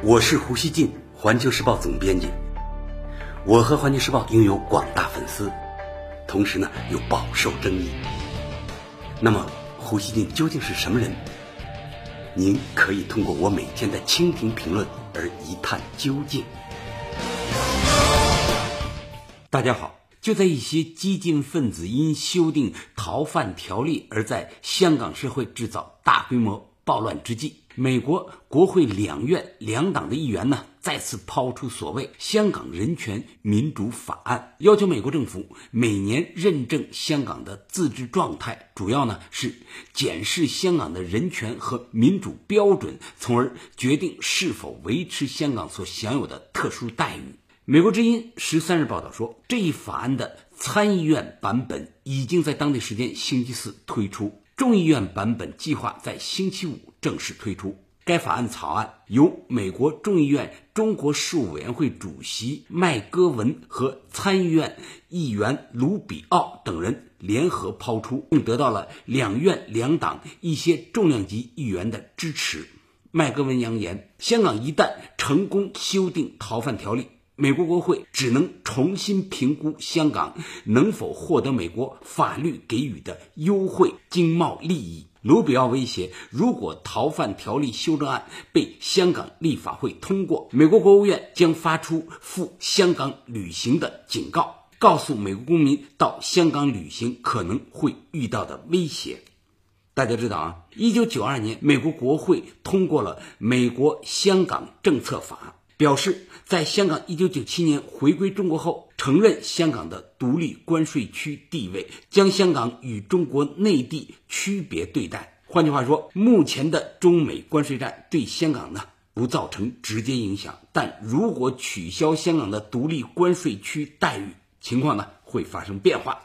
我是胡锡进，环球时报总编辑。我和环球时报拥有广大粉丝，同时呢又饱受争议。那么，胡锡进究竟是什么人？您可以通过我每天的蜻蜓评论而一探究竟。大家好，就在一些激进分子因修订逃犯条例而在香港社会制造大规模暴乱之际。美国国会两院两党的议员呢，再次抛出所谓《香港人权民主法案》，要求美国政府每年认证香港的自治状态，主要呢是检视香港的人权和民主标准，从而决定是否维持香港所享有的特殊待遇。美国之音十三日报道说，这一法案的参议院版本已经在当地时间星期四推出。众议院版本计划在星期五正式推出。该法案草案由美国众议院中国事务委员会主席麦戈文和参议院议员卢比奥等人联合抛出，并得到了两院两党一些重量级议员的支持。麦戈文扬言，香港一旦成功修订逃犯条例。美国国会只能重新评估香港能否获得美国法律给予的优惠经贸利益。卢比奥威胁，如果逃犯条例修正案被香港立法会通过，美国国务院将发出赴香港旅行的警告，告诉美国公民到香港旅行可能会遇到的威胁。大家知道啊，一九九二年，美国国会通过了《美国香港政策法》。表示，在香港一九九七年回归中国后，承认香港的独立关税区地位，将香港与中国内地区别对待。换句话说，目前的中美关税战对香港呢不造成直接影响，但如果取消香港的独立关税区待遇，情况呢会发生变化。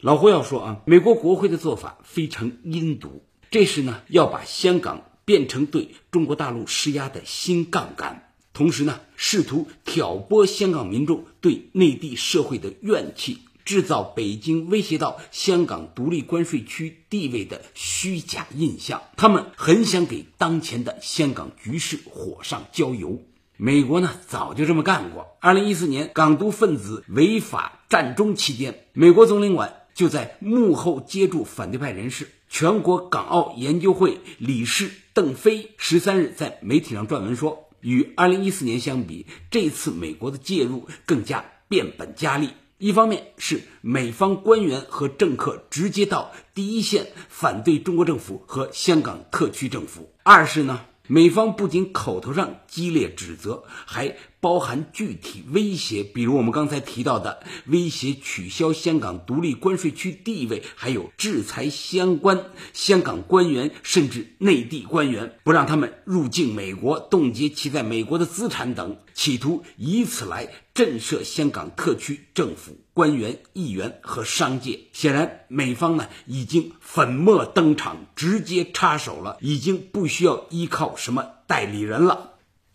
老胡要说啊，美国国会的做法非常阴毒，这是呢要把香港变成对中国大陆施压的新杠杆。同时呢，试图挑拨香港民众对内地社会的怨气，制造北京威胁到香港独立关税区地位的虚假印象。他们很想给当前的香港局势火上浇油。美国呢，早就这么干过。二零一四年港独分子违法占中期间，美国总领馆就在幕后接住反对派人士。全国港澳研究会理事邓飞十三日在媒体上撰文说。与二零一四年相比，这次美国的介入更加变本加厉。一方面是美方官员和政客直接到第一线反对中国政府和香港特区政府；二是呢，美方不仅口头上激烈指责，还。包含具体威胁，比如我们刚才提到的威胁取消香港独立关税区地位，还有制裁相关香港官员甚至内地官员，不让他们入境美国，冻结其在美国的资产等，企图以此来震慑香港特区政府官员、议员和商界。显然，美方呢已经粉墨登场，直接插手了，已经不需要依靠什么代理人了。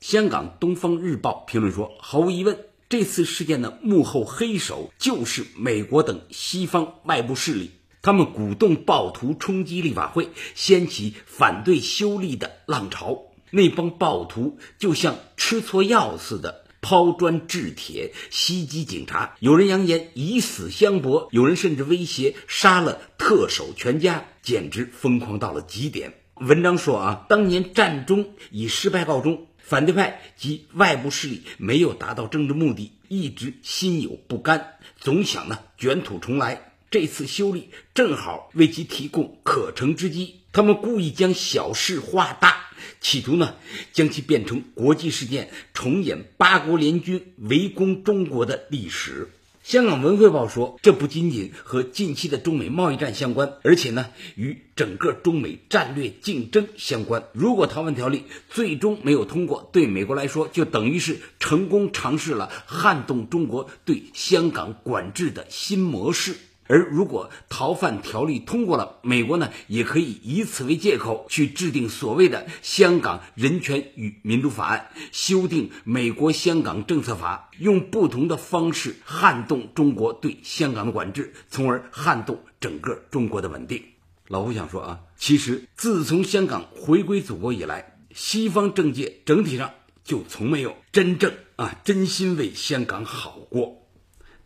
香港《东方日报》评论说：“毫无疑问，这次事件的幕后黑手就是美国等西方外部势力。他们鼓动暴徒冲击立法会，掀起反对修例的浪潮。那帮暴徒就像吃错药似的，抛砖掷铁，袭击警察。有人扬言以死相搏，有人甚至威胁杀了特首全家，简直疯狂到了极点。”文章说：“啊，当年战中以失败告终。”反对派及外部势力没有达到政治目的，一直心有不甘，总想呢卷土重来。这次修例正好为其提供可乘之机，他们故意将小事化大，企图呢将其变成国际事件，重演八国联军围攻中国的历史。香港文汇报说，这不仅仅和近期的中美贸易战相关，而且呢，与整个中美战略竞争相关。如果逃犯条例最终没有通过，对美国来说，就等于是成功尝试了撼动中国对香港管制的新模式。而如果逃犯条例通过了，美国呢也可以以此为借口去制定所谓的《香港人权与民主法案》，修订《美国香港政策法》，用不同的方式撼动中国对香港的管制，从而撼动整个中国的稳定。老胡想说啊，其实自从香港回归祖国以来，西方政界整体上就从没有真正啊真心为香港好过。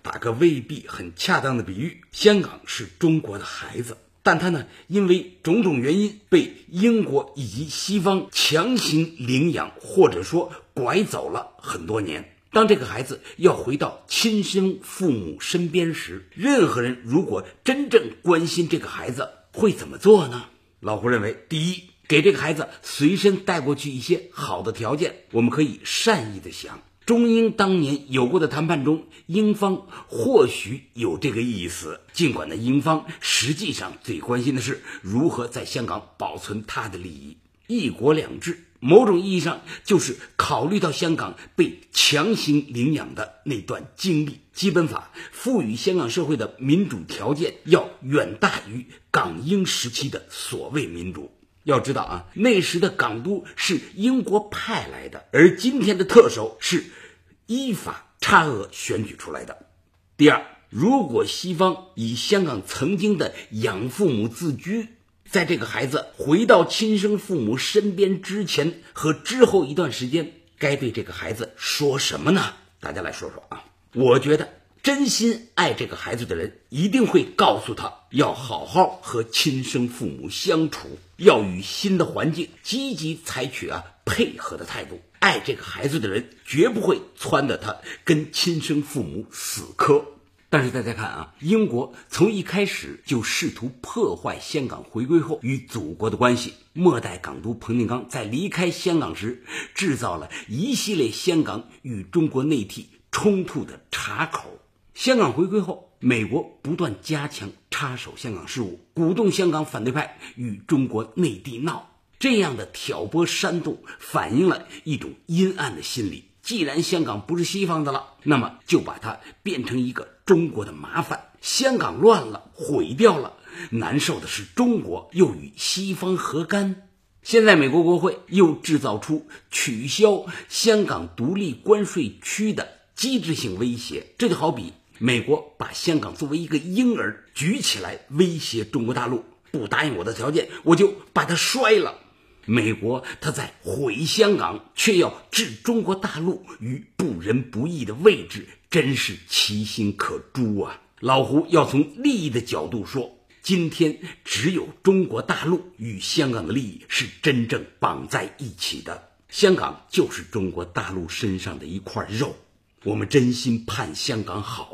打个未必很恰当的比喻，香港是中国的孩子，但他呢因为种种原因被英国以及西方强行领养，或者说拐走了很多年。当这个孩子要回到亲生父母身边时，任何人如果真正关心这个孩子，会怎么做呢？老胡认为，第一，给这个孩子随身带过去一些好的条件。我们可以善意的想，中英当年有过的谈判中，英方或许有这个意思。尽管呢，英方实际上最关心的是如何在香港保存他的利益，一国两制。某种意义上，就是考虑到香港被强行领养的那段经历。基本法赋予香港社会的民主条件要远大于港英时期的所谓民主。要知道啊，那时的港督是英国派来的，而今天的特首是依法差额选举出来的。第二，如果西方以香港曾经的养父母自居。在这个孩子回到亲生父母身边之前和之后一段时间，该对这个孩子说什么呢？大家来说说啊！我觉得真心爱这个孩子的人一定会告诉他，要好好和亲生父母相处，要与新的环境积极采取啊配合的态度。爱这个孩子的人绝不会撺掇他跟亲生父母死磕。但是大家看啊，英国从一开始就试图破坏香港回归后与祖国的关系。末代港督彭定刚在离开香港时，制造了一系列香港与中国内地冲突的岔口。香港回归后，美国不断加强插手香港事务，鼓动香港反对派与中国内地闹。这样的挑拨煽动，反映了一种阴暗的心理。既然香港不是西方的了，那么就把它变成一个中国的麻烦。香港乱了，毁掉了，难受的是中国，又与西方何干？现在美国国会又制造出取消香港独立关税区的机制性威胁，这就好比美国把香港作为一个婴儿举起来威胁中国大陆，不答应我的条件，我就把它摔了。美国他在毁香港，却要置中国大陆于不仁不义的位置，真是其心可诛啊！老胡要从利益的角度说，今天只有中国大陆与香港的利益是真正绑在一起的，香港就是中国大陆身上的。一块肉。我们真心盼香港好，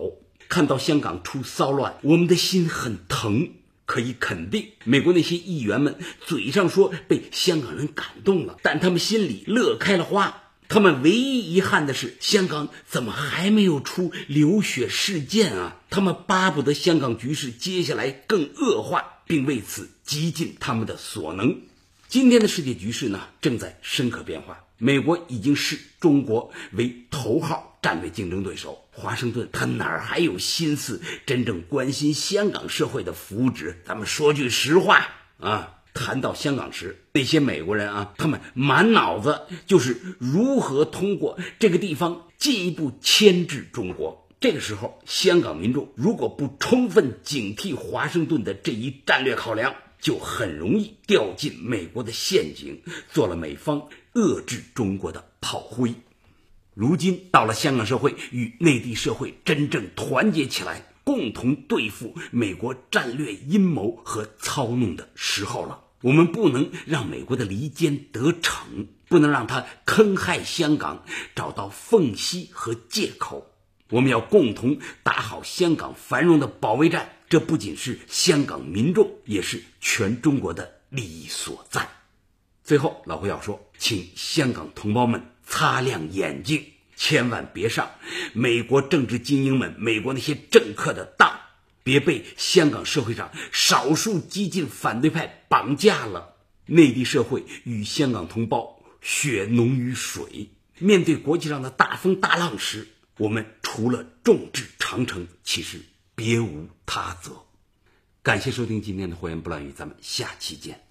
看到香港出骚乱，我们的。心很疼。可以肯定，美国那些议员们嘴上说被香港人感动了，但他们心里乐开了花。他们唯一遗憾的是，香港怎么还没有出流血事件啊？他们巴不得香港局势接下来更恶化，并为此极尽他们的所能。今天的世界局势呢，正在深刻变化。美国已经视中国为头号战略竞争对手，华盛顿他哪儿还有心思真正关心香港社会的福祉？咱们说句实话啊，谈到香港时，那些美国人啊，他们满脑子就是如何通过这个地方进一步牵制中国。这个时候，香港民众如果不充分警惕华盛顿的这一战略考量，就很容易掉进美国的陷阱，做了美方。遏制中国的炮灰，如今到了香港社会与内地社会真正团结起来，共同对付美国战略阴谋和操弄的时候了。我们不能让美国的离间得逞，不能让他坑害香港，找到缝隙和借口。我们要共同打好香港繁荣的保卫战，这不仅是香港民众，也是全中国的利益所在。最后，老胡要说，请香港同胞们擦亮眼睛，千万别上美国政治精英们、美国那些政客的当，别被香港社会上少数激进反对派绑架了。内地社会与香港同胞血浓于水，面对国际上的大风大浪时，我们除了众志长城，其实别无他择。感谢收听今天的《火焰不乱语》，咱们下期见。